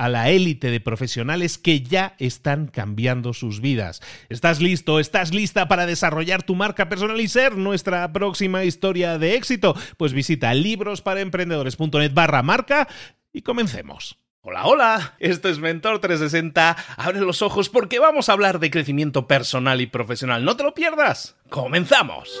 a la élite de profesionales que ya están cambiando sus vidas. ¿Estás listo? ¿Estás lista para desarrollar tu marca personal y ser nuestra próxima historia de éxito? Pues visita librosparaemprendedores.net barra marca y comencemos. Hola, hola, esto es Mentor 360. Abre los ojos porque vamos a hablar de crecimiento personal y profesional. No te lo pierdas. Comenzamos.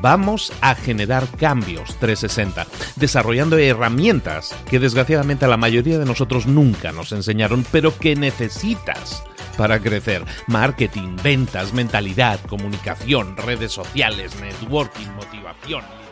Vamos a generar cambios 360, desarrollando herramientas que desgraciadamente a la mayoría de nosotros nunca nos enseñaron, pero que necesitas para crecer. Marketing, ventas, mentalidad, comunicación, redes sociales, networking, motivación.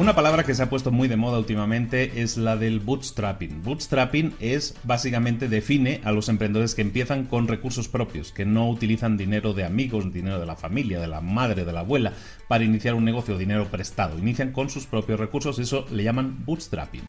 Una palabra que se ha puesto muy de moda últimamente es la del bootstrapping. Bootstrapping es básicamente define a los emprendedores que empiezan con recursos propios, que no utilizan dinero de amigos, dinero de la familia, de la madre, de la abuela, para iniciar un negocio, dinero prestado. Inician con sus propios recursos, eso le llaman bootstrapping.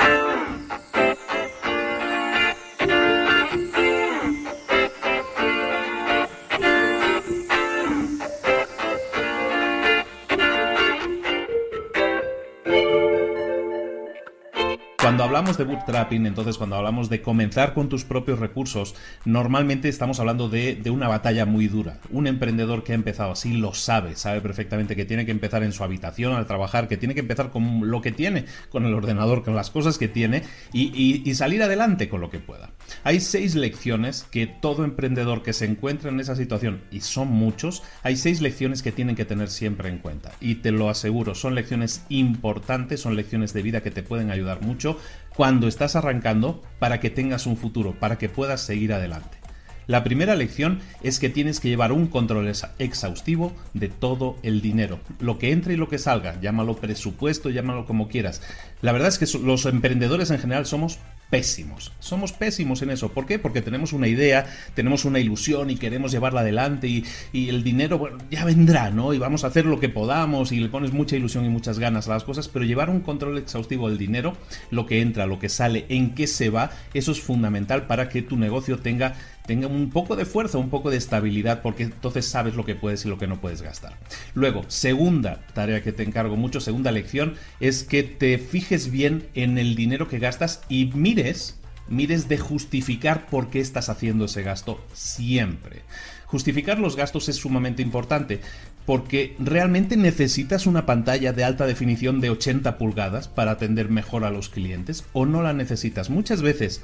Hablamos de bootstrapping, entonces cuando hablamos de comenzar con tus propios recursos, normalmente estamos hablando de, una batalla muy dura. Un emprendedor que ha empezado así lo sabe, sabe perfectamente que tiene que empezar en su habitación al trabajar, que tiene que empezar con lo que tiene, con el ordenador, con las cosas que tiene y, salir adelante con lo que pueda. Hay seis lecciones que todo emprendedor que se encuentra en esa situación, y son muchos, hay seis lecciones que tienen que tener siempre en cuenta. Y te lo aseguro, son lecciones importantes, son lecciones de vida que te pueden ayudar mucho cuando estás arrancando para que tengas un futuro, para que puedas seguir adelante. La primera lección es que tienes que llevar un control exhaustivo de todo el dinero, lo que entre y lo que salga, llámalo presupuesto, llámalo como quieras. La verdad es que los emprendedores en general somos pésimos. Somos pésimos en eso. ¿Por qué? Porque tenemos una idea, tenemos una ilusión y queremos llevarla adelante y, el dinero, bueno, ya vendrá, ¿no? Y vamos a hacer lo que podamos y le pones mucha ilusión y muchas ganas a las cosas, pero llevar un control exhaustivo del dinero, lo que entra, lo que sale, en qué se va, eso es fundamental para que tu negocio tenga tenga un poco de fuerza, un poco de estabilidad, porque entonces sabes lo que puedes y lo que no puedes gastar. Luego, segunda tarea que te encargo mucho, segunda lección, es que te fijes bien en el dinero que gastas y mires, mires de justificar por qué estás haciendo ese gasto siempre. Justificar los gastos es sumamente importante porque realmente necesitas una pantalla de alta definición de 80 pulgadas para atender mejor a los clientes o no la necesitas. Muchas veces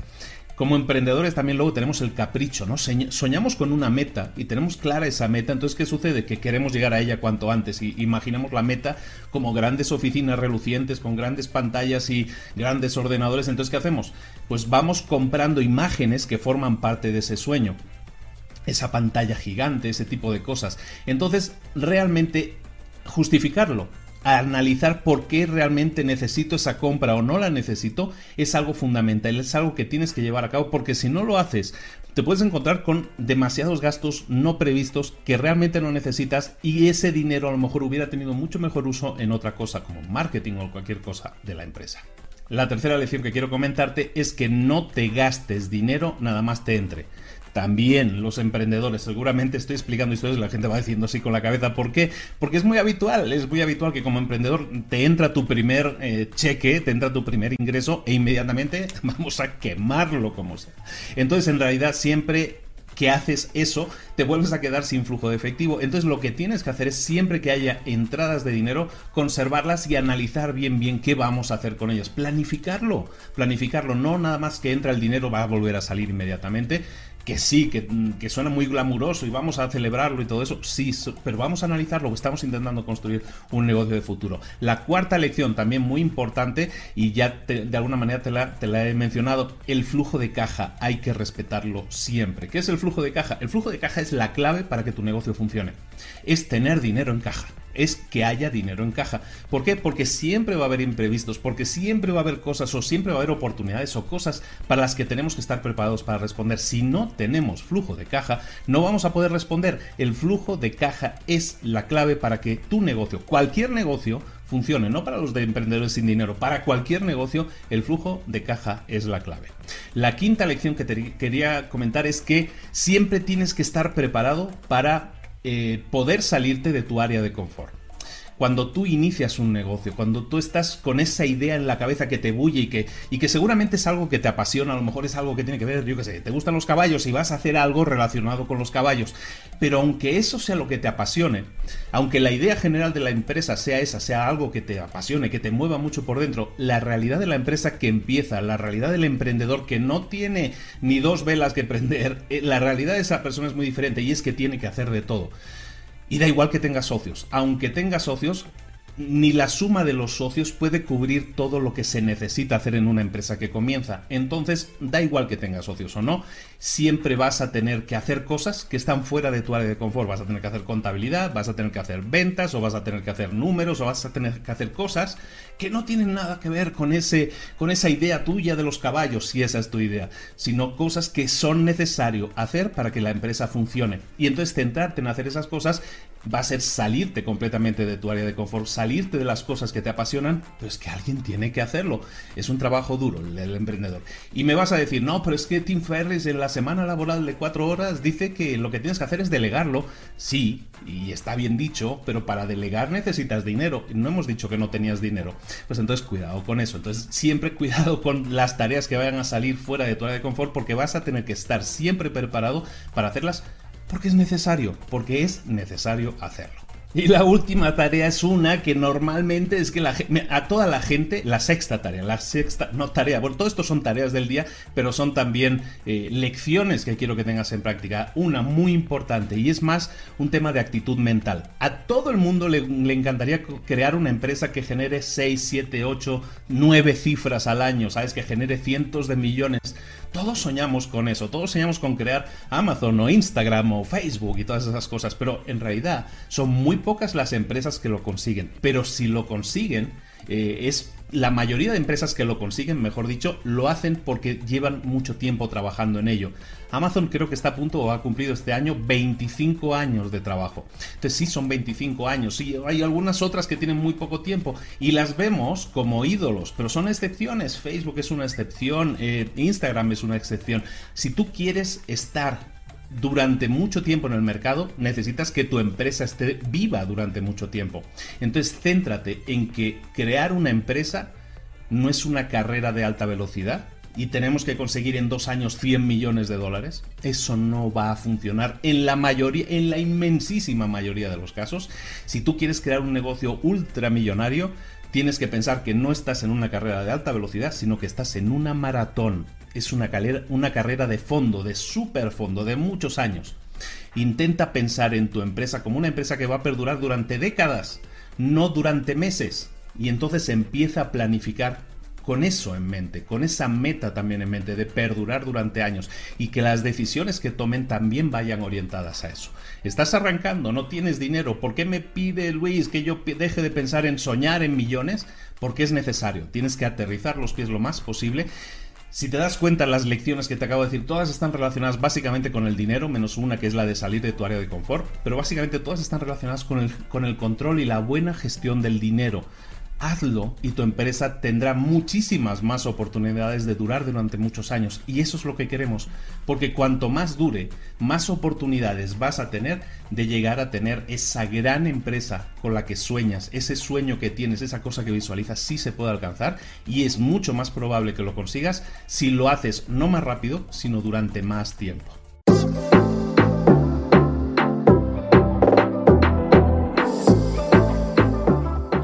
como emprendedores también luego tenemos el capricho, ¿no? Soñamos con una meta y tenemos clara esa meta, entonces ¿qué sucede? Que queremos llegar a ella cuanto antes y imaginamos la meta como grandes oficinas relucientes con grandes pantallas y grandes ordenadores, entonces ¿qué hacemos? Pues vamos comprando imágenes que forman parte de ese sueño esa pantalla gigante, ese tipo de cosas. Entonces, realmente justificarlo analizar por qué realmente necesito esa compra o no la necesito es algo fundamental, es algo que tienes que llevar a cabo porque si no lo haces te puedes encontrar con demasiados gastos no previstos que realmente no necesitas y ese dinero a lo mejor hubiera tenido mucho mejor uso en otra cosa como marketing o cualquier cosa de la empresa. La tercera lección que quiero comentarte es que no te gastes dinero nada más te entre también los emprendedores. Seguramente estoy explicando historias y la gente va diciendo así con la cabeza. ¿Por qué? Porque es muy habitual, es muy habitual que como emprendedor te entra tu primer eh, cheque, te entra tu primer ingreso e inmediatamente vamos a quemarlo como sea. Entonces en realidad siempre que haces eso, te vuelves a quedar sin flujo de efectivo. Entonces lo que tienes que hacer es siempre que haya entradas de dinero, conservarlas y analizar bien bien qué vamos a hacer con ellas. Planificarlo, planificarlo, no nada más que entra el dinero va a volver a salir inmediatamente, que sí, que, suena muy glamuroso y vamos a celebrarlo y todo eso, sí, pero vamos a analizar lo que estamos intentando construir un negocio de futuro. La cuarta lección, también muy importante, y ya de alguna manera te la, te la he mencionado, el flujo de caja, hay que respetarlo siempre. ¿Qué es el flujo de caja? El flujo de caja es la clave para que tu negocio funcione. Es tener dinero en caja es que haya dinero en caja. ¿Por qué? Porque siempre va a haber imprevistos, porque siempre va a haber cosas o siempre va a haber oportunidades o cosas para las que tenemos que estar preparados para responder. Si no tenemos flujo de caja, no vamos a poder responder. El flujo de caja es la clave para que tu negocio, cualquier negocio, funcione, no para los de emprendedores sin dinero, para cualquier negocio el flujo de caja es la clave. La quinta lección que te quería comentar es que siempre tienes que estar preparado para eh, poder salirte de tu área de confort cuando tú inicias un negocio, cuando tú estás con esa idea en la cabeza que te bulle y que, y que seguramente es algo que te apasiona, a lo mejor es algo que tiene que ver, yo qué sé, te gustan los caballos y vas a hacer algo relacionado con los caballos. Pero aunque eso sea lo que te apasione, aunque la idea general de la empresa sea esa, sea algo que te apasione, que te mueva mucho por dentro, la realidad de la empresa que empieza, la realidad del emprendedor que no tiene ni dos velas que prender, eh, la realidad de esa persona es muy diferente y es que tiene que hacer de todo. Y da igual que tenga socios. Aunque tenga socios, ni la suma de los socios puede cubrir todo lo que se necesita hacer en una empresa que comienza. Entonces, da igual que tengas socios o no, siempre vas a tener que hacer cosas que están fuera de tu área de confort. Vas a tener que hacer contabilidad, vas a tener que hacer ventas, o vas a tener que hacer números, o vas a tener que hacer cosas que no tienen nada que ver con, ese, con esa idea tuya de los caballos, si esa es tu idea, sino cosas que son necesario hacer para que la empresa funcione. Y entonces centrarte en hacer esas cosas va a ser salirte completamente de tu área de confort, salirte de las cosas que te apasionan, pero es que alguien tiene que hacerlo. Es un trabajo duro el, emprendedor. Y me vas a decir, no, pero es que Tim Ferriss en la semana laboral de cuatro horas dice que lo que tienes que hacer es delegarlo. Sí, y está bien dicho, pero para delegar necesitas dinero. No hemos dicho que no tenías dinero. Pues entonces cuidado con eso. Entonces siempre cuidado con las tareas que vayan a salir fuera de tu área de confort porque vas a tener que estar siempre preparado para hacerlas porque es necesario, porque es necesario hacerlo. Y la última tarea es una que normalmente es que la, a toda la gente, la sexta tarea, la sexta, no tarea, bueno, todo esto son tareas del día, pero son también eh, lecciones que quiero que tengas en práctica. Una muy importante y es más un tema de actitud mental. A todo el mundo le, le encantaría crear una empresa que genere 6, 7, 8, 9 cifras al año, ¿sabes? Que genere cientos de millones todos soñamos con eso, todos soñamos con crear Amazon o Instagram o Facebook y todas esas cosas, pero en realidad son muy pocas las empresas que lo consiguen. Pero si lo consiguen, eh, es la mayoría de empresas que lo consiguen, mejor dicho, lo hacen porque llevan mucho tiempo trabajando en ello. Amazon creo que está a punto o ha cumplido este año 25 años de trabajo. Entonces sí, son 25 años. Sí, hay algunas otras que tienen muy poco tiempo y las vemos como ídolos, pero son excepciones. Facebook es una excepción, eh, Instagram es una excepción. Si tú quieres estar durante mucho tiempo en el mercado, necesitas que tu empresa esté viva durante mucho tiempo. Entonces, céntrate en que crear una empresa no es una carrera de alta velocidad y tenemos que conseguir en dos años 100 millones de dólares. Eso no va a funcionar en la mayoría, en la inmensísima mayoría de los casos. Si tú quieres crear un negocio ultramillonario, tienes que pensar que no estás en una carrera de alta velocidad, sino que estás en una maratón es una, una carrera de fondo, de super fondo, de muchos años. Intenta pensar en tu empresa como una empresa que va a perdurar durante décadas, no durante meses. Y entonces empieza a planificar con eso en mente, con esa meta también en mente de perdurar durante años y que las decisiones que tomen también vayan orientadas a eso. Estás arrancando, no tienes dinero, ¿por qué me pide Luis que yo deje de pensar en soñar en millones? Porque es necesario, tienes que aterrizar los pies lo más posible si te das cuenta, las lecciones que te acabo de decir, todas están relacionadas básicamente con el dinero, menos una que es la de salir de tu área de confort, pero básicamente todas están relacionadas con el, con el control y la buena gestión del dinero hazlo y tu empresa tendrá muchísimas más oportunidades de durar durante muchos años. Y eso es lo que queremos, porque cuanto más dure, más oportunidades vas a tener de llegar a tener esa gran empresa con la que sueñas, ese sueño que tienes, esa cosa que visualizas, sí se puede alcanzar y es mucho más probable que lo consigas si lo haces no más rápido, sino durante más tiempo.